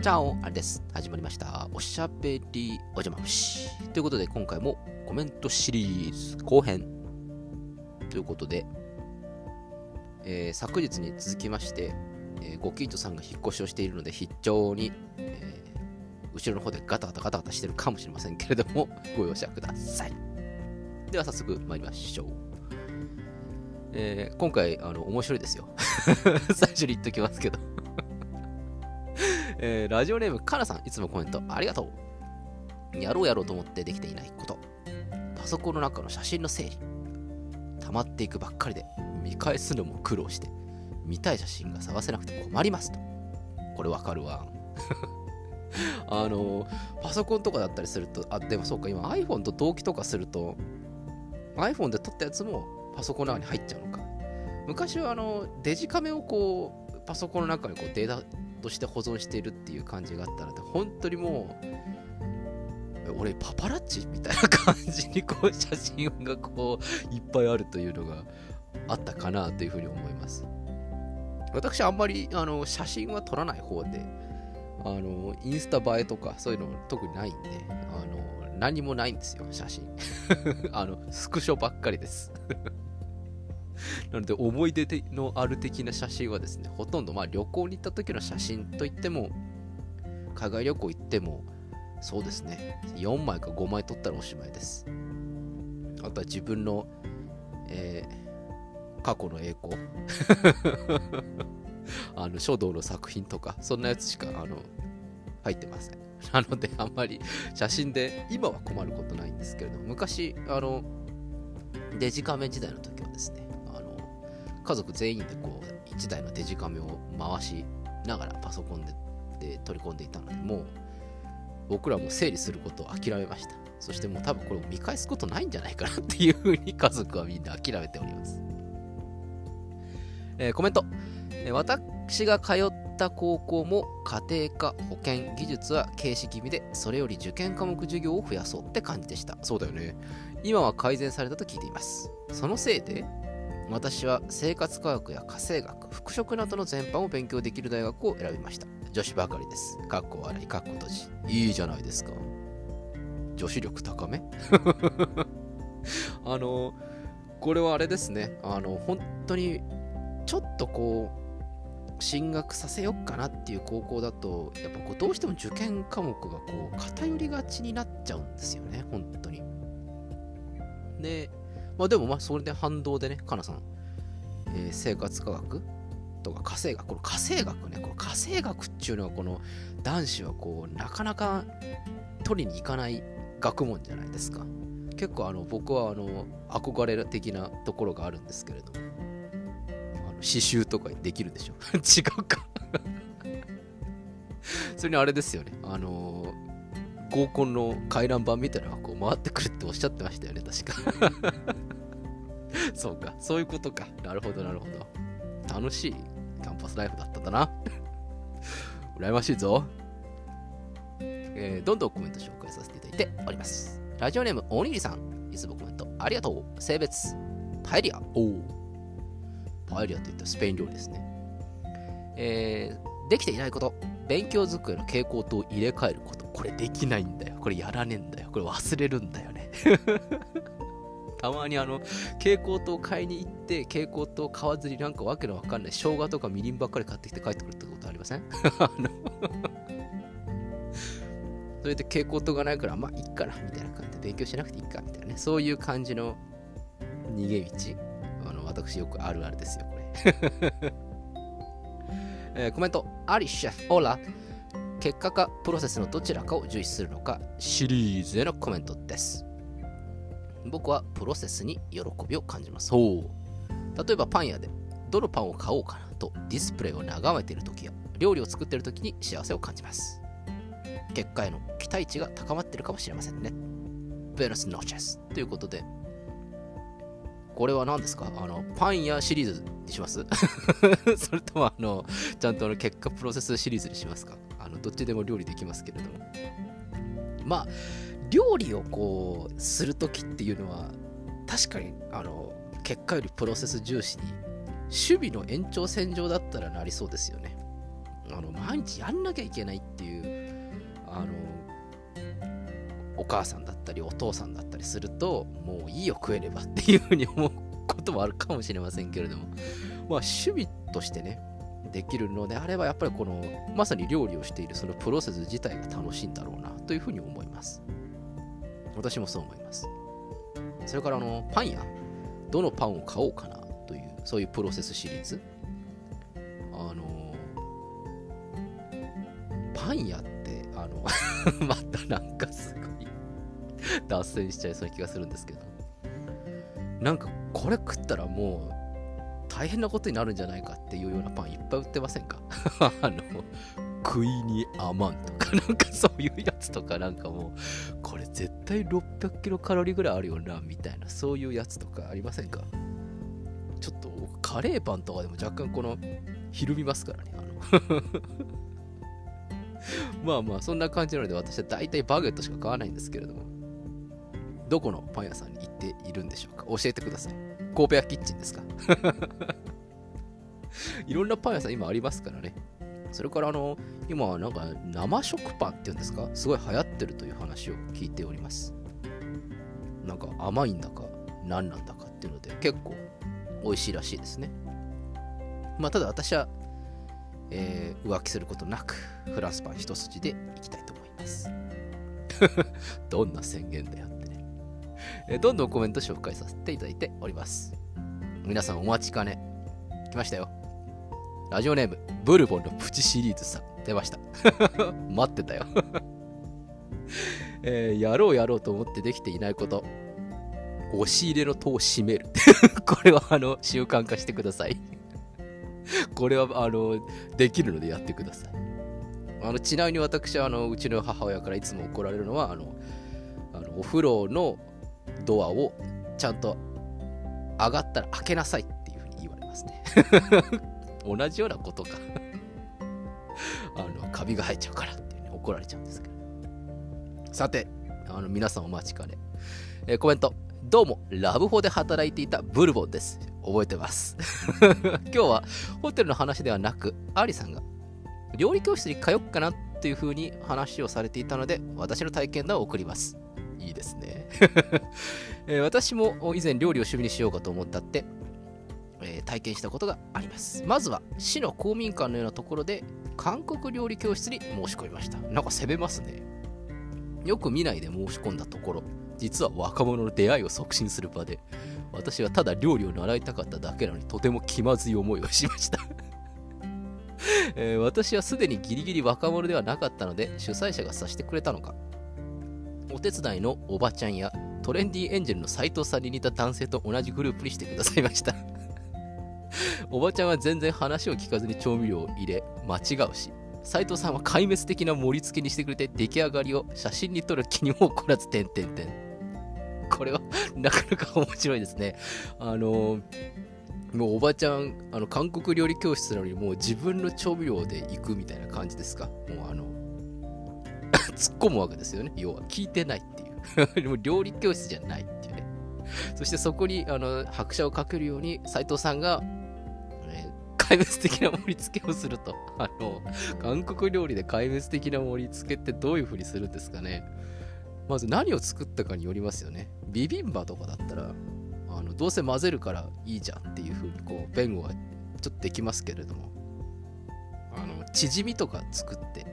じゃあ、あれです。始まりました。おしゃべりおじゃま虫。ということで、今回もコメントシリーズ後編。ということで、えー昨日に続きまして、えーご近所さんが引っ越しをしているので、非常に、えー後ろの方でガタガタガタガタしてるかもしれませんけれども、ご容赦ください。では、早速参りましょう。えー今回、あの、面白いですよ。最初に言っときますけど。えーラジオネーム、かなさん、いつもコメントありがとう。やろうやろうと思ってできていないこと。パソコンの中の写真の整理。溜まっていくばっかりで、見返すのも苦労して、見たい写真が探せなくて困りますと。これわかるわ。あの、パソコンとかだったりすると、あ、でもそうか、今 iPhone と同期とかすると、iPhone で撮ったやつもパソコンの中に入っちゃうのか。昔はあのデジカメをこうパソコンの中にこうデータとして保存しているっていう感じがあったので本当にもう俺パパラッチみたいな感じにこう写真がこういっぱいあるというのがあったかなというふうに思います。私あんまりあの写真は撮らない方であのインスタ映えとかそういうの特にないんであの何もないんですよ写真。あのスクショばっかりです。なので思い出のある的な写真はですね、ほとんどまあ旅行に行った時の写真といっても、海外旅行行っても、そうですね、4枚か5枚撮ったらおしまいです。あとは自分の、えー過去の栄光 あの書道の作品とか、そんなやつしかあの入ってません。なので、あんまり写真で、今は困ることないんですけれども、昔、あの、デジカメ時代の時はですね、家族全員でこう1台のデジカメを回しながらパソコンでで取り込んでいたので、もう僕らも整理することを諦めました。そしてもう多分これを見返すことないんじゃないかなっていうふうに家族はみんな諦めております。えーコメント、えー私が通った高校も家庭科、保健、技術は軽視気味で、それより受験科目授業を増やそうって感じでした。そうだよね。今は改善されたと聞いています。そのせいで、私は生活科学や家政学、服飾などの全般を勉強できる大学を選びました。女子ばかりです。かっこ笑い、かっこ閉じ。いいじゃないですか。女子力高め？あの、これはあれですね。あの、本当に、ちょっとこう、進学させよっかなっていう高校だと、やっぱこうどうしても受験科目がこう偏りがちになっちゃうんですよね、本当に。で、まあでもまあそれで反動でね、かなさん、えー生活科学？とか家政学、この家政学ね、この家政学っていうのはこの男子はこうなかなか取りに行かない学問じゃないですか。結構あの僕はあの憧れ的なところがあるんですけれども、あの刺繍とかできるでしょ。違うか。それにあれですよね、あの合コンの回覧板みたいなのがこう回ってくるっておっしゃってましたよね、確か。そうか、そういうことか。なるほど、なるほど。楽しいキャンパスライフだったんだな。羨ましいぞ。えーどんどんコメント紹介させていただいております。ラジオネーム、おにぎりさん。いつもコメントありがとう。性別、パエリア。おお。パエリアといったスペイン料理ですね。えーできていないこと。勉強机の蛍光灯を入れ替えること。これできないんだよ。これやらねえんだよ。これ忘れるんだよね。たまにあの、蛍光灯買いに行って、蛍光灯買わずになんかわけのわかんない生姜とかみりんばっかり買ってきて帰ってくるってことありません？あのそれで蛍光灯がないから、まあいいかな、みたいな感じで勉強しなくていいか、みたいなね。そういう感じの逃げ道。あの、私よくあるあるですよ、これ。えーコメント、アリシェフ、オラ。結果かプロセスのどちらかを重視するのか、シリーズへのコメントです。僕はプロセスに喜びを感じます。そう。例えばパン屋でどのパンを買おうかなとディスプレイを眺めている時や料理を作っている時に幸せを感じます。結果への期待値が高まっているかもしれませんね。ベノスノーチェスということで、これは何ですか？あの、パン屋シリーズにします？それともあの、ちゃんとあの結果プロセスシリーズにしますか？あの、どっちでも料理できますけれども。まあ、料理をこうするときっていうのは確かにあの結果よりプロセス重視に守備の延長線上だったらなりそうですよね。あの毎日やんなきゃいけないっていうあのお母さんだったりお父さんだったりするともういいよ食えればっていうふうに思うこともあるかもしれませんけれどもまあ趣味としてねできるのであればやっぱりこのまさに料理をしているそのプロセス自体が楽しいんだろうなというふうに思います私もそう思います。それからあのパン屋？どのパンを買おうかな？というそういうプロセスシリーズ？あのパン屋ってあの またなんかすごい脱線しちゃいそうな気がするんですけど。なんかこれ食ったらもう大変なことになるんじゃないかっていうようなパンいっぱい売ってませんか？あの食いに甘んとかなんかそういうやつとかなんかもうこれ絶対600キロカロリーぐらいあるよなみたいなそういうやつとかありませんか？ちょっとカレーパンとかでも若干このひるみますからねあの。まあまあそんな感じなので私は大体バゲットしか買わないんですけれども。どこのパン屋さんに行っているんでしょうか？教えてください。神戸屋キッチンですか？いろんなパン屋さん今ありますからね。それからあの今なんか生食パンっていうんですか？すごい流行ってるという話を聞いております。なんか甘いんだか何なんだかっていうので結構美味しいらしいですね。まあただ私は、えー、浮気することなくフランスパン一筋でいきたいと思います。どんな宣言だよってね、えー、どんどんコメント紹介させていただいております。皆さんお待ちかね。来ましたよ。ラジオネーム、ブルボンのプチシリーズさん。出ました。待ってたよえー、やろうやろうと思ってできていないこと。押し入れの戸を閉める。これは、あの、習慣化してください これは、あの、できるのでやってください。あの、ちなみに私は、あの、うちの母親からいつも怒られるのは、あの、あのお風呂のドアをちゃんと上がったら開けなさいっていうふうに言われますね同じようなことか あの、カビが生えちゃうからっていうね、怒られちゃうんですけど。さて、あの、皆さんお待ちかね。えー、コメント。どうも、ラブホで働いていたブルボンです。覚えてます。今日はホテルの話ではなく、アリさんが料理教室に通っかなっていう風に話をされていたので、私の体験談を送ります。いいですね。えー、私も以前料理を趣味にしようかと思ったって、えー、体験したことがあります。まずは市の公民館のようなところで韓国料理教室に申し込みました。なんか攻めますね。よく見ないで申し込んだところ、実は若者の出会いを促進する場で、私はただ料理を習いたかっただけなのにとても気まずい思いをしました えー、私はすでにギリギリ若者ではなかったので主催者がさしてくれたのかお手伝いのおばちゃんやトレンディエンジェルの斎藤さんに似た男性と同じグループにしてくださいました おばちゃんは全然話を聞かずに調味料を入れ、間違うし、斉藤さんは壊滅的な盛り付けにしてくれて出来上がりを写真に撮る気にも起こらず、てんてんてん。これは なかなか面白いですね。あのー、もうおばちゃん、あの、韓国料理教室なのにもう自分の調味料で行くみたいな感じですか？もうあの、突っ込むわけですよね。要は聞いてないっていう。でも料理教室じゃないっていうね。そしてそこにあの拍車をかけるように斉藤さんが壊滅的な盛り付けをすると。あの、韓国料理で壊滅的な盛り付けってどういう風にするんですかね。まず何を作ったかによりますよね。ビビンバとかだったら、あのどうせ混ぜるからいいじゃんっていう風にこう、弁護はちょっとできますけれども、あの、チヂミとか作って、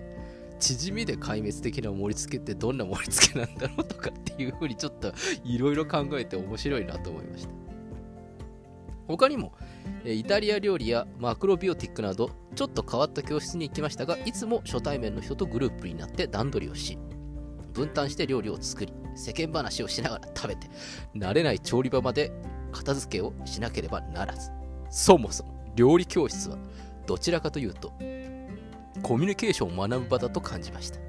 チヂミで壊滅的な盛り付けってどんな盛り付けなんだろうとかっていう風にちょっといろいろ考えて面白いなと思いました。他にも、イタリア料理やマクロビオティックなどちょっと変わった教室に行きましたがいつも初対面の人とグループになって段取りをし分担して料理を作り世間話をしながら食べて慣れない調理場まで片付けをしなければならず。そもそも料理教室はどちらかというとコミュニケーションを学ぶ場だと感じました、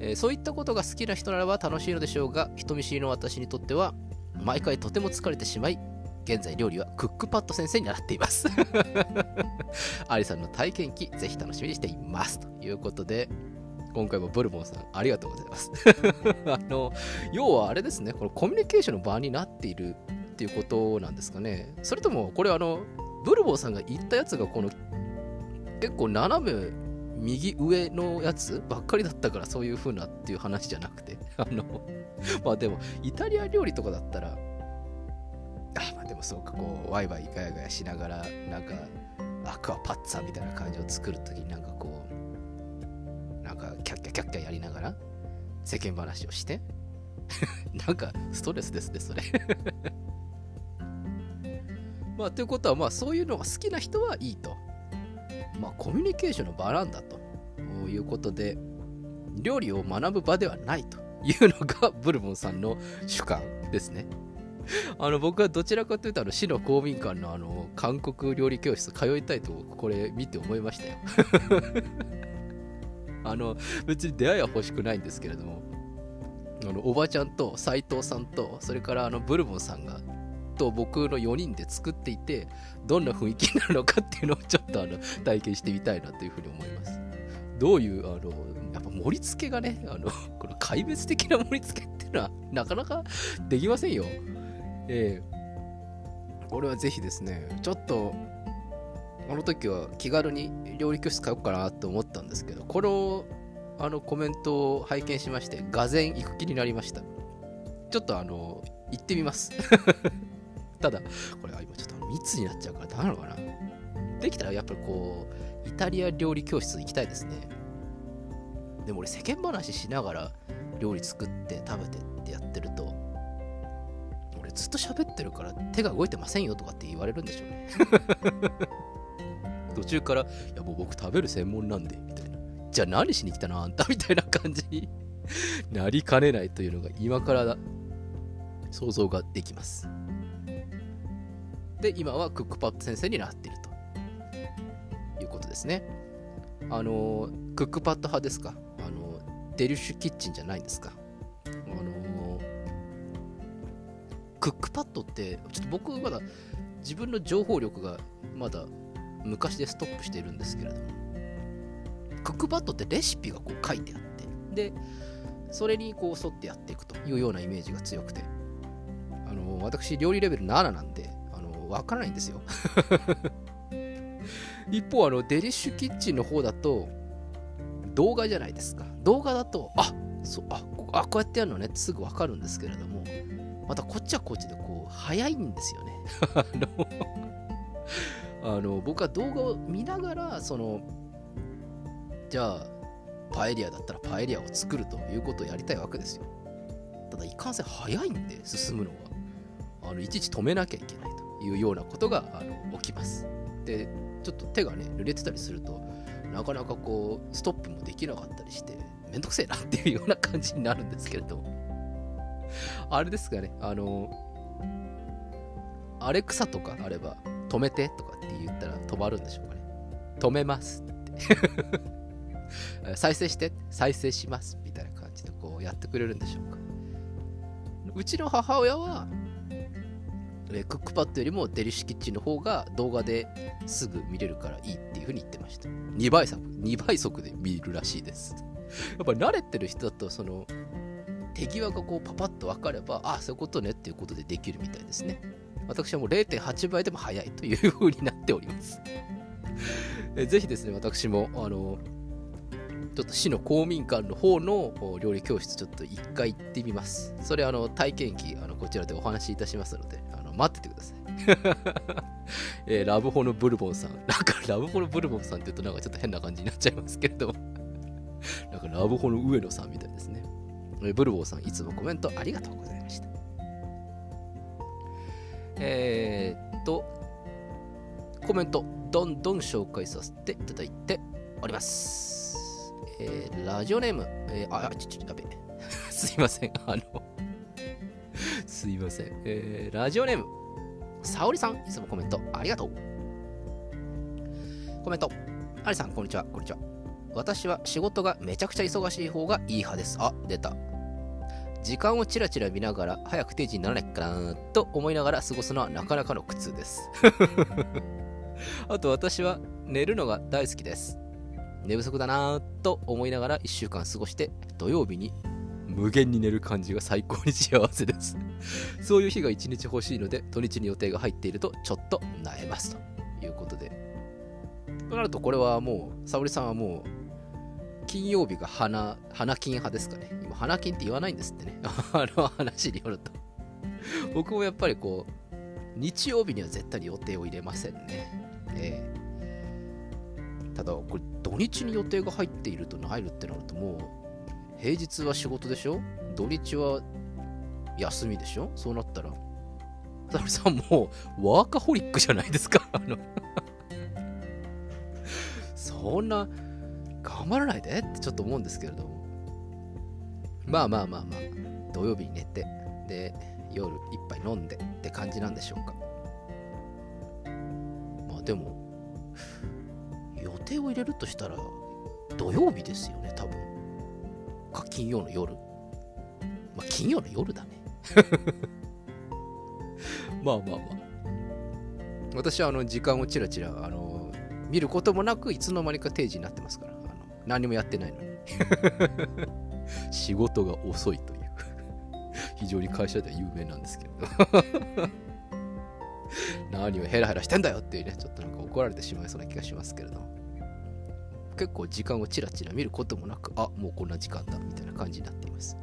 えー、そういったことが好きな人ならば楽しいのでしょうが人見知りの私にとっては毎回とても疲れてしまい現在料理はクックパッド先生に習っています アリさんの体験記、ぜひ楽しみにしています。ということで、今回もブルボンさん、ありがとうございます。あの、要はあれですね、このコミュニケーションの場になっているっていうことなんですかね。それとも、これあの、ブルボンさんが言ったやつがこの結構斜め右上のやつばっかりだったからそういう風なっていう話じゃなくて あのまあでもイタリア料理とかだったらあまあでもそうかこうワイワイガヤガヤしながらなんかアクアパッツァみたいな感じを作るときになんかこうなんかキャッキャキャッキャやりながら世間話をして なんかストレスですねそれ。まあということはまあそういうのが好きな人はいいと。まあコミュニケーションの場なんだと。いうことで料理を学ぶ場ではないというのがブルボンさんの主観ですね。あの僕はどちらかというとあの市の公民館のあの韓国料理教室通いたいとこれ見て思いましたよ。あの別に出会いは欲しくないんですけれども。あのおばちゃんと斎藤さんとそれからあのブルボンさんがと僕の4人で作っていてどんな雰囲気になるのかっていうのをちょっとあの体験してみたいなというふうに思います。どういうあのやっぱ盛り付けがねあのこの壊滅的な盛り付けっていうのはなかなかできませんよ。ええ。これはぜひですねちょっとあの時は気軽に料理教室通おうかなと思ったんですけどこのあのコメントを拝見しましてがぜ行く気になりました。ちょっとあの行ってみます。ただこれは今ちょっと密になっちゃうからダメなのかな。できたらやっぱりこうイタリア料理教室行きたいですね。でも俺世間話しながら料理作って食べてってやってるとずっと喋ってるから手が動いてませんよとかって言われるんでしょうね 途中から、いやもう僕食べる専門なんで、みたいな。じゃあ何しに来たのあんたみたいな感じになりかねないというのが今からだ想像ができます。で、今はクックパッド先生になっているということですね。あの、クックパッド派ですか？あの、デリッシュキッチンじゃないんですか？クックパッドって、ちょっと僕まだ自分の情報力がまだ昔でストップしているんですけれどもクックパッドってレシピがこう書いてあってでそれにこう沿ってやっていくというようなイメージが強くてあの私料理レベル7なんであの分からないんですよ。一方あのデリッシュキッチンの方だと動画じゃないですか。動画だとあそうあこあこうやってやるのねすぐ分かるんですけれどもまたこっちはこっちでこう早いんですよね。あの 僕は動画を見ながらそのじゃあパエリアだったらパエリアを作るということをやりたいわけですよ。ただいかんせん早いんで進むのがあのいちいち止めなきゃいけないというようなことがあの起きます。でちょっと手がね濡れてたりするとなかなかこうストップもできなかったりしてめんどくせえなっていうような感じになるんですけれども。あれですかねあのアレクサとかあれば止めてとかって言ったら止まるんでしょうかね。止めますって。再生して、再生しますみたいな感じでこうやってくれるんでしょうか。うちの母親は、えクックパッドよりもデリシュキッチンの方が動画ですぐ見れるからいいっていうふうに言ってました。2倍速、2倍速で見るらしいです。やっぱり慣れてる人だと、その、手際がこうパパッと分かれば、ああ、そういうことねっていうことでできるみたいですね。私はもう0.8倍でも早いという風になっております。ぜひですね、私も、あの、ちょっと市の公民館の方の料理教室、ちょっと一回行ってみます。それ、あの、体験記、あのこちらでお話しいたしますので、あの待っててください。えーラブホのブルボンさん。なんか、ラブホのブルボンさんって言うと、なんかちょっと変な感じになっちゃいますけれども。なんか、ラブホの上野さんみたいですね。ブルボンさん、いつもコメントありがとうございました。えー、っと、コメント、どんどん紹介させていただいております。えー、ラジオネーム、えー、あ、あちょ、ちょ、やべ。すいません、あの、すいません。えー、ラジオネーム、さおりさん、いつもコメントありがとう。コメント、ありさん、こんにちは、こんにちは。私は仕事がめちゃくちゃ忙しい方がいい派です。あ、出た。時間をちらちら見ながら早く定時にならないかなと思いながら過ごすのはなかなかの苦痛です。あと私は寝るのが大好きです。寝不足だなと思いながら1週間過ごして土曜日に無限に寝る感じが最高に幸せです。そういう日が1日欲しいので土日に予定が入っているとちょっと萎えますということで。となるとこれはもう沙織さんはもう金曜日が花花金派ですかね。今花金って言わないんですってね。あの話によると。僕もやっぱりこう日曜日には絶対に予定を入れませんね、えー、ただこれ土日に予定が入っていると入るってなるともう平日は仕事でしょ？土日は休みでしょ？そうなったら。沙織さんもうワーカホリックじゃないですか。あの。そんな頑張らないでってちょっと思うんですけれども。まあまあまあまあ。土曜日に寝て。で夜一杯飲んでって感じなんでしょうか。まあでも予定を入れるとしたら土曜日ですよね多分。か金曜の夜。まあ金曜の夜だね。まあまあまあ。私はあの時間をちらちらあの見ることもなくいつの間にか定時になってますから何もやってないのに。仕事が遅いという。非常に会社では有名なんですけれど。何をヘラヘラしてんだよっていうねちょっとなんか怒られてしまいそうな気がしますけれど結構時間をちらちら見ることもなくあもうこんな時間だみたいな感じになっています。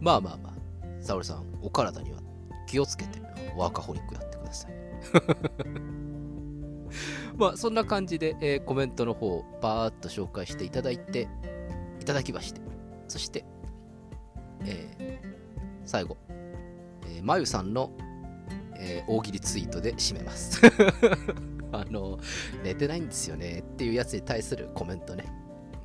まあまあまあ沙織さんお体には気をつけてワーカホリックやってくださいまあそんな感じで、えー、コメントの方をバーッと紹介していただいていただきましてそしてえー、最後、えー、まゆさんの、えー、大喜利ツイートで締めます。あの、寝てないんですよねっていうやつに対するコメントね。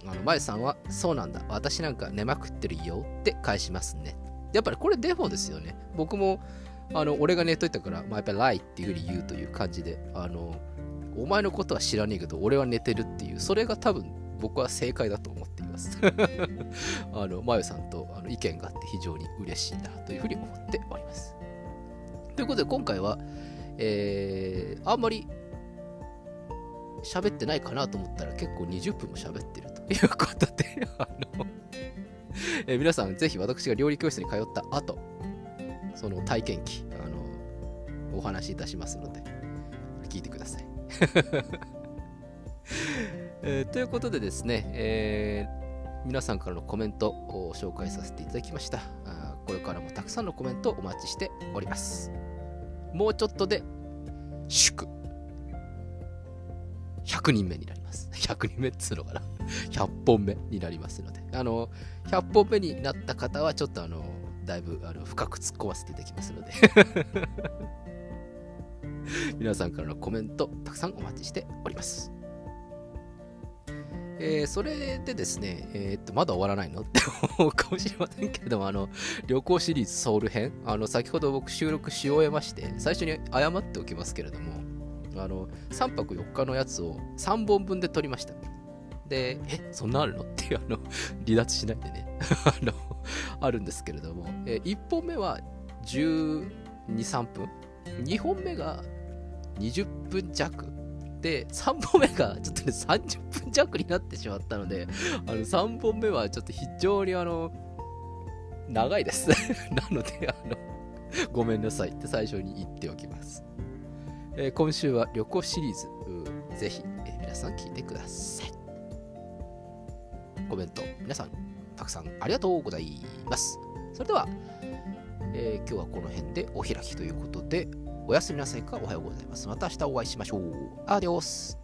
あの、まゆさんは、そうなんだ、私なんか寝まくってるよって返しますね。やっぱりこれデフォですよね。僕も、あの、俺が寝といたから、まあ、やっぱりライっていうふうに言うという感じで、あの、お前のことは知らねえけど、俺は寝てるっていう、それが多分僕は正解だと思っています。あの、まゆさんとあの意見があって非常に嬉しいなというふうに思っております。ということで今回は、えー、あんまり喋ってないかなと思ったら結構20分も喋ってるということで、あのえー、皆さんぜひ私が料理教室に通った後、その体験記、あの、お話しいたしますので、聞いてください。えー、ということでですね、えー、皆さんからのコメントを紹介させていただきましたあ。これからもたくさんのコメントをお待ちしております。もうちょっとで祝100人目になります。100人目っつうのかな ?100 本目になりますので、あの、100本目になった方はちょっとあの、だいぶあの深く突っ込ませていただきますので 皆さんからのコメントたくさんお待ちしております。えー、それでですね、えー、っと、まだ終わらないの？って思うかもしれませんけれども、あの、旅行シリーズソウル編、あの、先ほど僕収録し終えまして、最初に謝っておきますけれども、あの、3泊4日のやつを3本分で撮りました。で、え、そんなあるの？っていう、あの、離脱しないでね、あの、あるんですけれども、えー、1本目は12、3分、2本目が20分弱、で、3本目がちょっとね、30分弱になってしまったので、あの、3本目はちょっと非常にあの、長いです なので、あの、ごめんなさいって最初に言っておきます。えー、今週は旅行シリーズ、ぜひ、えー、皆さん聞いてください。コメント、皆さん、たくさんありがとうございます。それでは、えー、今日はこの辺でお開きということで、おやすみなさいかおはようございます。また明日お会いしましょう。アディオス。